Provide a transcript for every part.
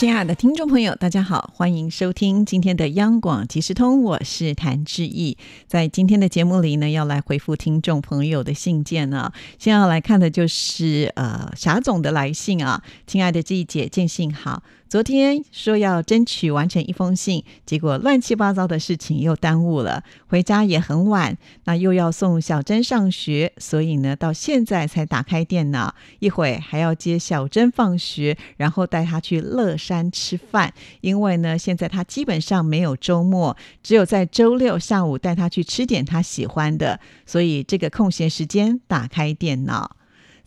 亲爱的听众朋友，大家好，欢迎收听今天的央广即时通，我是谭志毅。在今天的节目里呢，要来回复听众朋友的信件呢。先要来看的就是呃霞总的来信啊，亲爱的志毅姐，见信好。昨天说要争取完成一封信，结果乱七八糟的事情又耽误了，回家也很晚，那又要送小珍上学，所以呢，到现在才打开电脑，一会还要接小珍放学，然后带她去乐山吃饭，因为呢，现在她基本上没有周末，只有在周六下午带她去吃点她喜欢的，所以这个空闲时间打开电脑。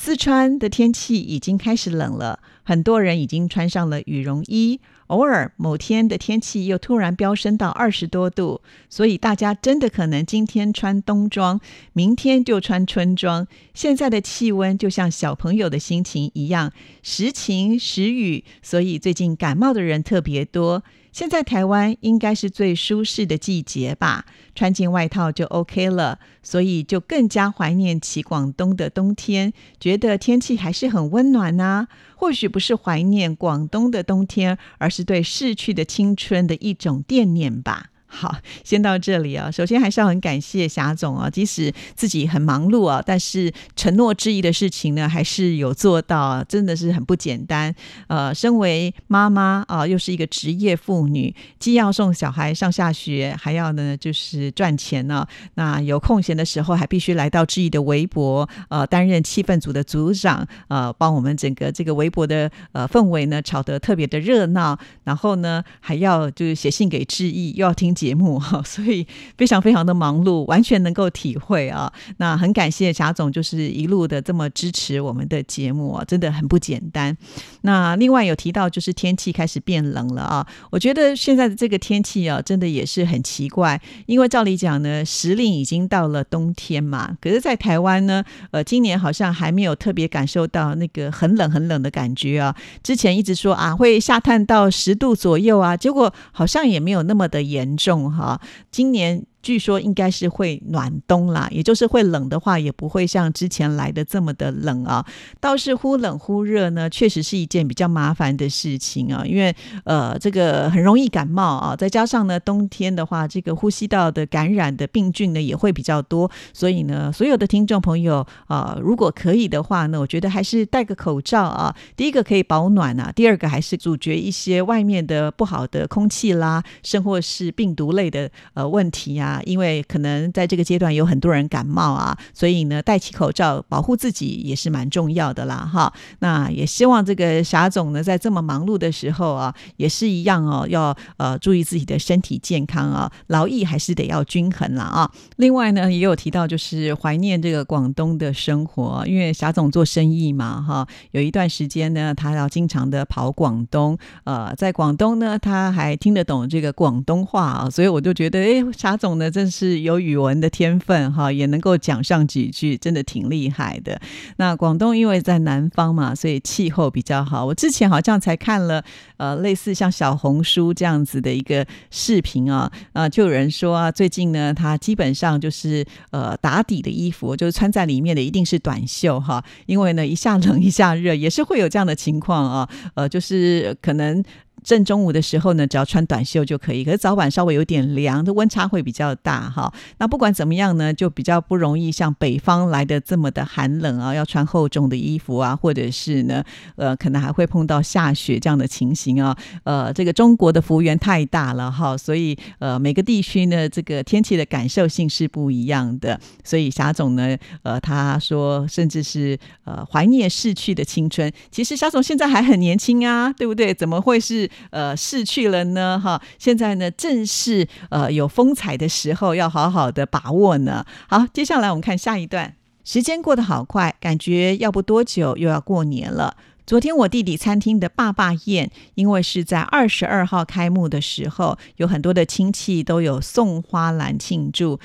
四川的天气已经开始冷了，很多人已经穿上了羽绒衣。偶尔某天的天气又突然飙升到二十多度，所以大家真的可能今天穿冬装，明天就穿春装。现在的气温就像小朋友的心情一样，时晴时雨，所以最近感冒的人特别多。现在台湾应该是最舒适的季节吧，穿件外套就 OK 了，所以就更加怀念起广东的冬天，觉得天气还是很温暖呐。或许不是怀念广东的冬天，而是对逝去的青春的一种惦念吧。好，先到这里啊。首先还是要很感谢霞总啊，即使自己很忙碌啊，但是承诺之意的事情呢，还是有做到，真的是很不简单。呃，身为妈妈啊，又是一个职业妇女，既要送小孩上下学，还要呢就是赚钱呢。那有空闲的时候，还必须来到志毅的微博，呃，担任气氛组的组长，呃，帮我们整个这个微博的呃氛围呢炒得特别的热闹。然后呢，还要就是写信给志毅，又要听。节目哈，所以非常非常的忙碌，完全能够体会啊。那很感谢贾总，就是一路的这么支持我们的节目啊，真的很不简单。那另外有提到，就是天气开始变冷了啊。我觉得现在的这个天气啊，真的也是很奇怪，因为照理讲呢，时令已经到了冬天嘛，可是，在台湾呢，呃，今年好像还没有特别感受到那个很冷很冷的感觉啊。之前一直说啊，会下探到十度左右啊，结果好像也没有那么的严重。重哈，今年。据说应该是会暖冬啦，也就是会冷的话，也不会像之前来的这么的冷啊。倒是忽冷忽热呢，确实是一件比较麻烦的事情啊。因为呃，这个很容易感冒啊，再加上呢，冬天的话，这个呼吸道的感染的病菌呢也会比较多。所以呢，所有的听众朋友啊，如果可以的话呢，我觉得还是戴个口罩啊。第一个可以保暖啊，第二个还是阻绝一些外面的不好的空气啦，甚或是病毒类的呃问题呀啊。因为可能在这个阶段有很多人感冒啊，所以呢，戴起口罩保护自己也是蛮重要的啦，哈。那也希望这个霞总呢，在这么忙碌的时候啊，也是一样哦，要呃注意自己的身体健康啊，劳逸还是得要均衡了啊。另外呢，也有提到就是怀念这个广东的生活，因为霞总做生意嘛，哈，有一段时间呢，他要经常的跑广东，呃，在广东呢，他还听得懂这个广东话啊，所以我就觉得，哎，霞总。呢，真是有语文的天分哈，也能够讲上几句，真的挺厉害的。那广东因为在南方嘛，所以气候比较好。我之前好像才看了呃，类似像小红书这样子的一个视频啊，啊，就有人说啊，最近呢，他基本上就是呃打底的衣服，就是穿在里面的一定是短袖哈，因为呢一下冷一下热，也是会有这样的情况啊，呃，就是可能。正中午的时候呢，只要穿短袖就可以。可是早晚稍微有点凉，的温差会比较大哈。那不管怎么样呢，就比较不容易像北方来的这么的寒冷啊，要穿厚重的衣服啊，或者是呢，呃，可能还会碰到下雪这样的情形啊。呃，这个中国的幅员太大了哈，所以呃，每个地区呢，这个天气的感受性是不一样的。所以霞总呢，呃，他说，甚至是呃，怀念逝去的青春。其实霞总现在还很年轻啊，对不对？怎么会是？呃，逝去了呢，哈，现在呢正是呃有风采的时候，要好好的把握呢。好，接下来我们看下一段，时间过得好快，感觉要不多久又要过年了。昨天我弟弟餐厅的爸爸宴，因为是在二十二号开幕的时候，有很多的亲戚都有送花篮庆祝。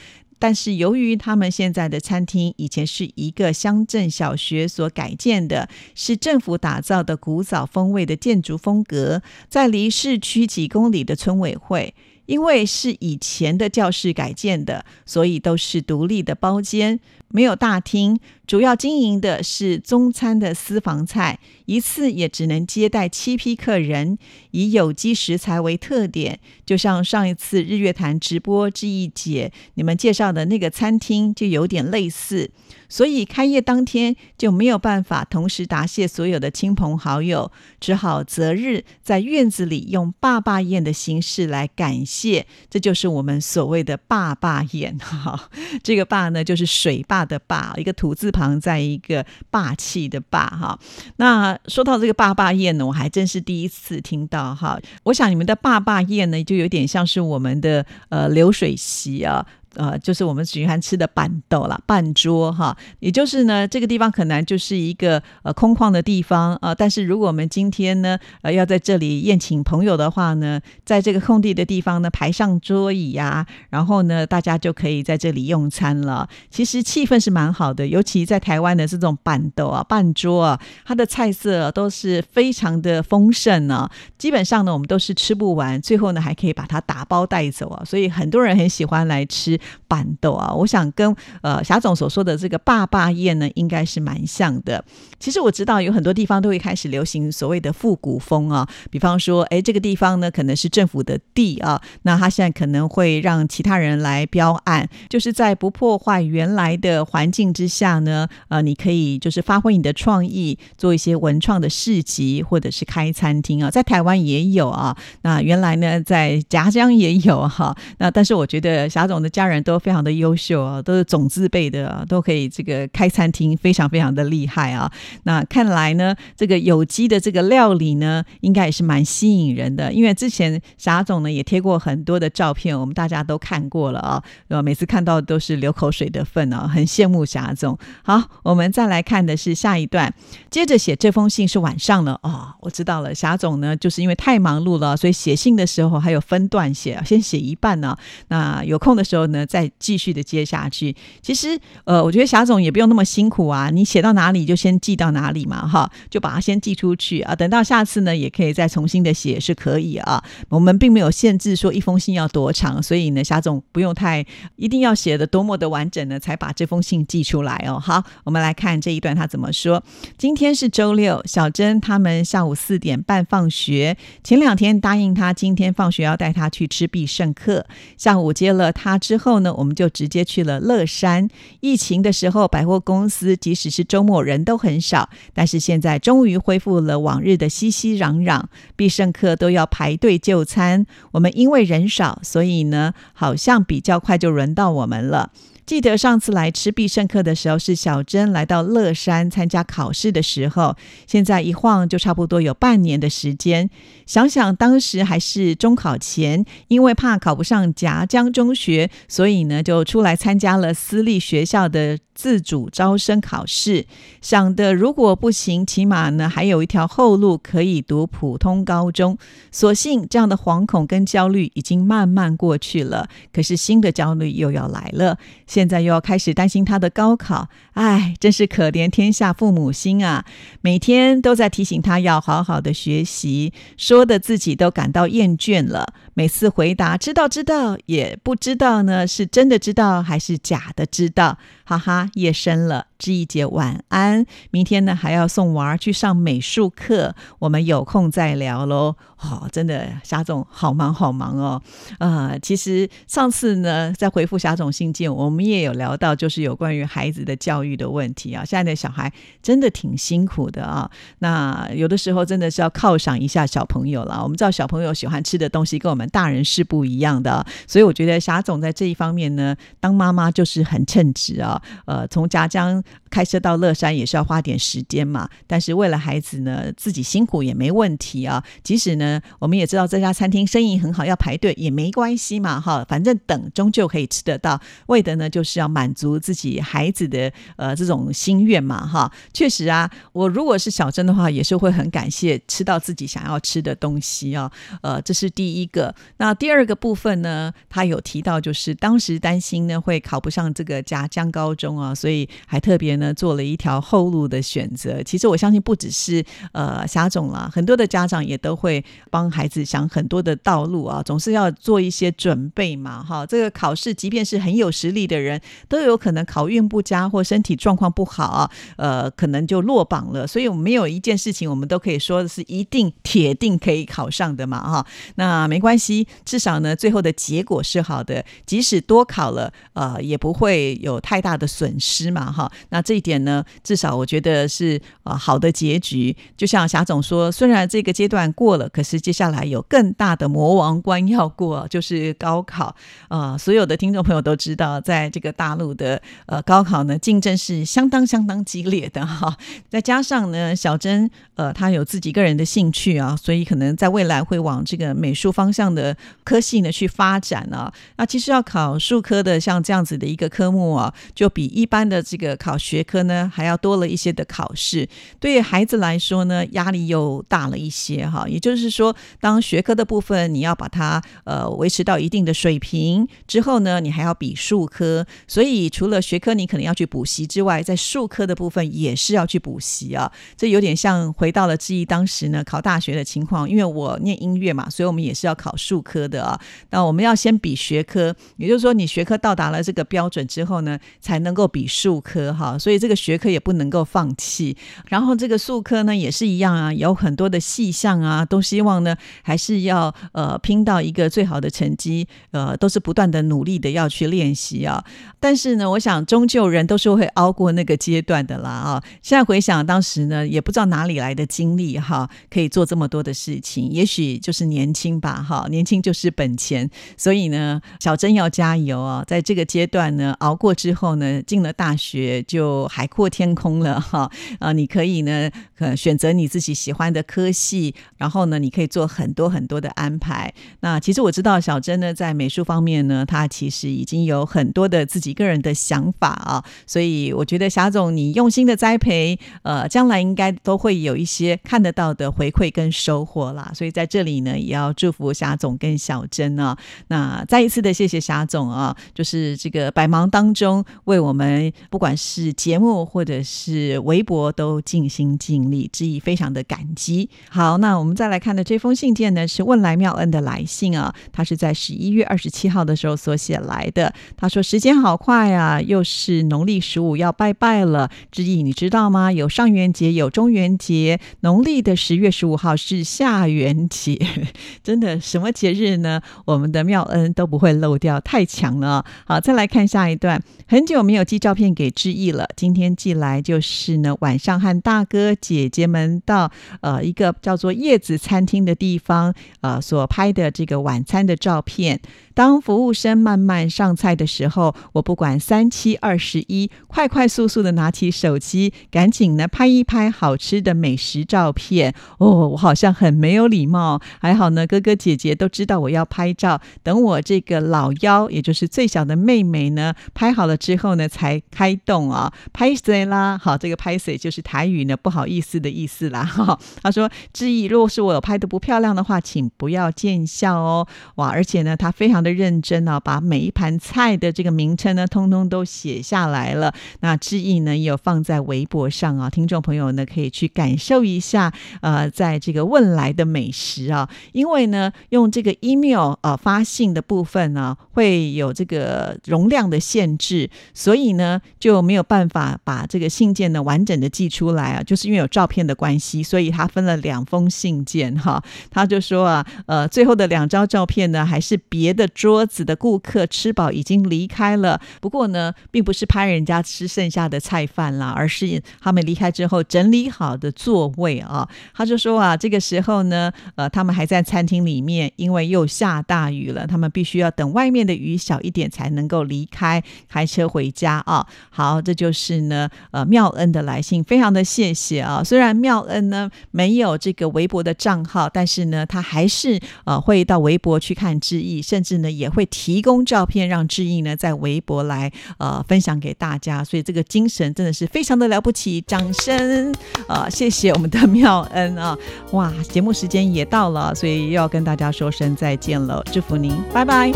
但是由于他们现在的餐厅以前是一个乡镇小学所改建的，是政府打造的古早风味的建筑风格，在离市区几公里的村委会。因为是以前的教室改建的，所以都是独立的包间，没有大厅。主要经营的是中餐的私房菜，一次也只能接待七批客人，以有机食材为特点。就像上一次日月潭直播志毅姐你们介绍的那个餐厅，就有点类似。所以开业当天就没有办法同时答谢所有的亲朋好友，只好择日在院子里用爸爸宴的形式来感谢。这就是我们所谓的爸爸宴哈。这个“爸”呢，就是水坝的“坝”，一个土字旁，在一个霸气的“霸”哈。那说到这个爸爸宴呢，我还真是第一次听到哈。我想你们的爸爸宴呢，就有点像是我们的呃流水席啊。呃，就是我们喜欢吃的板豆啦，半桌哈，也就是呢，这个地方可能就是一个呃空旷的地方啊。但是如果我们今天呢，呃，要在这里宴请朋友的话呢，在这个空地的地方呢，排上桌椅呀，然后呢，大家就可以在这里用餐了。其实气氛是蛮好的，尤其在台湾的这种板豆啊，半桌啊，它的菜色都是非常的丰盛呢。基本上呢，我们都是吃不完，最后呢，还可以把它打包带走啊。所以很多人很喜欢来吃。板豆啊，我想跟呃霞总所说的这个爸爸宴呢，应该是蛮像的。其实我知道有很多地方都会开始流行所谓的复古风啊，比方说，哎，这个地方呢可能是政府的地啊，那他现在可能会让其他人来标案，就是在不破坏原来的环境之下呢，呃，你可以就是发挥你的创意，做一些文创的市集，或者是开餐厅啊，在台湾也有啊，那原来呢在夹江也有哈，那但是我觉得霞总的家人。人都非常的优秀啊，都是种子辈的，都可以这个开餐厅，非常非常的厉害啊。那看来呢，这个有机的这个料理呢，应该也是蛮吸引人的。因为之前霞总呢也贴过很多的照片，我们大家都看过了啊，呃，每次看到都是流口水的份啊，很羡慕霞总。好，我们再来看的是下一段，接着写这封信是晚上了哦，我知道了，霞总呢就是因为太忙碌了，所以写信的时候还有分段写，先写一半呢，那有空的时候呢再继续的接下去，其实呃，我觉得霞总也不用那么辛苦啊，你写到哪里就先寄到哪里嘛，哈，就把它先寄出去啊，等到下次呢，也可以再重新的写是可以啊。我们并没有限制说一封信要多长，所以呢，霞总不用太一定要写的多么的完整呢，才把这封信寄出来哦。好，我们来看这一段他怎么说。今天是周六，小珍他们下午四点半放学，前两天答应他今天放学要带他去吃必胜客，下午接了他之后。后呢，我们就直接去了乐山。疫情的时候，百货公司即使是周末人都很少，但是现在终于恢复了往日的熙熙攘攘，必胜客都要排队就餐。我们因为人少，所以呢，好像比较快就轮到我们了。记得上次来吃必胜客的时候，是小珍来到乐山参加考试的时候。现在一晃就差不多有半年的时间。想想当时还是中考前，因为怕考不上夹江中学，所以呢就出来参加了私立学校的。自主招生考试，想的如果不行，起码呢还有一条后路可以读普通高中。所幸这样的惶恐跟焦虑已经慢慢过去了，可是新的焦虑又要来了。现在又要开始担心他的高考，唉，真是可怜天下父母心啊！每天都在提醒他要好好的学习，说的自己都感到厌倦了。每次回答知道知道，也不知道呢，是真的知道还是假的知道？哈哈，夜深了。志毅姐晚安，明天呢还要送娃儿去上美术课，我们有空再聊喽。哦，真的霞总好忙好忙哦。啊，其实上次呢在回复霞总信件，我们也有聊到，就是有关于孩子的教育的问题啊。现在的小孩真的挺辛苦的啊。那有的时候真的是要犒赏一下小朋友了。我们知道小朋友喜欢吃的东西跟我们大人是不一样的，所以我觉得霞总在这一方面呢，当妈妈就是很称职啊。呃，从夹江。开车到乐山也是要花点时间嘛，但是为了孩子呢，自己辛苦也没问题啊。即使呢，我们也知道这家餐厅生意很好，要排队也没关系嘛，哈，反正等终究可以吃得到。为的呢，就是要满足自己孩子的呃这种心愿嘛，哈。确实啊，我如果是小珍的话，也是会很感谢吃到自己想要吃的东西啊。呃，这是第一个。那第二个部分呢，他有提到就是当时担心呢会考不上这个嘉江高中啊，所以还特别呢做了一条后路的选择。其实我相信不只是呃霞总啦，很多的家长也都会帮孩子想很多的道路啊，总是要做一些准备嘛。哈，这个考试即便是很有实力的人，都有可能考运不佳或身体状况不好啊，呃，可能就落榜了。所以我们没有一件事情我们都可以说的是一定铁定可以考上的嘛。哈，那没关系，至少呢最后的结果是好的，即使多考了，呃，也不会有太大的损失嘛。哈，那这一点呢，至少我觉得是呃好的结局。就像霞总说，虽然这个阶段过了，可是接下来有更大的魔王关要过，就是高考。呃，所有的听众朋友都知道，在这个大陆的呃高考呢，竞争是相当相当激烈的哈。再加上呢，小珍呃她有自己个人的兴趣啊，所以可能在未来会往这个美术方向的科系呢去发展啊。那其实要考数科的像这样子的一个科目啊，就比一般的这个考学科呢还要多了一些的考试，对于孩子来说呢压力又大了一些哈。也就是说，当学科的部分你要把它呃维持到一定的水平之后呢，你还要比数科，所以除了学科你可能要去补习之外，在数科的部分也是要去补习啊。这有点像回到了记忆当时呢考大学的情况，因为我念音乐嘛，所以我们也是要考数科的啊。那我们要先比学科，也就是说你学科到达了这个标准之后呢，才能够比数科哈。所以这个学科也不能够放弃。然后这个数科呢也是一样啊，有很多的细项啊，都希望呢还是要呃拼到一个最好的成绩，呃都是不断的努力的要去练习啊。但是呢，我想终究人都是会熬过那个阶段的啦啊。现在回想当时呢，也不知道哪里来的精力哈，可以做这么多的事情。也许就是年轻吧哈，年轻就是本钱。所以呢，小珍要加油啊！在这个阶段呢，熬过之后呢，进了大学就海阔天空了哈啊！你可以呢，呃，选择你自己喜欢的科系，然后呢，你可以做很多很多的安排。那其实我知道小珍呢，在美术方面呢，她其实已经有很多的自己个人的想法啊。所以我觉得霞总你用心的栽培，呃，将来应该都会有一些看得到的回馈跟收获啦。所以在这里呢，也要祝福霞总跟小珍啊。那再一次的谢谢霞总啊，就是这个百忙当中为我们不管是节目或者是微博都尽心尽力，致意非常的感激。好，那我们再来看的这封信件呢，是问来妙恩的来信啊，他是在十一月二十七号的时候所写来的。他说时间好快啊，又是农历十五要拜拜了。之意你知道吗？有上元节，有中元节，农历的十月十五号是下元节，真的什么节日呢？我们的妙恩都不会漏掉，太强了。好，再来看下一段。很久没有寄照片给志毅了，今天寄来就是呢，晚上和大哥姐姐们到呃一个叫做叶子餐厅的地方，呃所拍的这个晚餐的照片。当服务生慢慢上菜的时候，我不管三七二十一，快快速速的拿起手机，赶紧呢拍一拍好吃的美食照片。哦，我好像很没有礼貌，还好呢，哥哥姐姐都知道我要拍照。等我这个老幺，也就是最小的妹妹呢，拍好了之后呢，才开动啊，拍谁啦？好，这个拍谁就是台语呢，不好意思的意思啦。哈，他说：“志毅，如果是我拍的不漂亮的话，请不要见笑哦。”哇，而且呢，他非常。的认真啊，把每一盘菜的这个名称呢，通通都写下来了。那志毅呢，也有放在微博上啊，听众朋友呢可以去感受一下。呃，在这个问来的美食啊，因为呢，用用这个 email 呃发信的部分呢，会有这个容量的限制，所以呢就没有办法把这个信件呢完整的寄出来啊。就是因为有照片的关系，所以他分了两封信件哈。他就说啊，呃，最后的两张照片呢，还是别的。桌子的顾客吃饱已经离开了，不过呢，并不是拍人家吃剩下的菜饭啦，而是他们离开之后整理好的座位啊。他就说啊，这个时候呢，呃，他们还在餐厅里面，因为又下大雨了，他们必须要等外面的雨小一点才能够离开，开车回家啊。好，这就是呢，呃，妙恩的来信，非常的谢谢啊。虽然妙恩呢没有这个微博的账号，但是呢，他还是呃会到微博去看致意，甚至。呢也会提供照片让志毅呢在微博来呃分享给大家，所以这个精神真的是非常的了不起，掌声啊！谢谢我们的妙恩啊！哇，节目时间也到了，所以又要跟大家说。说声再见了，祝福您，拜拜。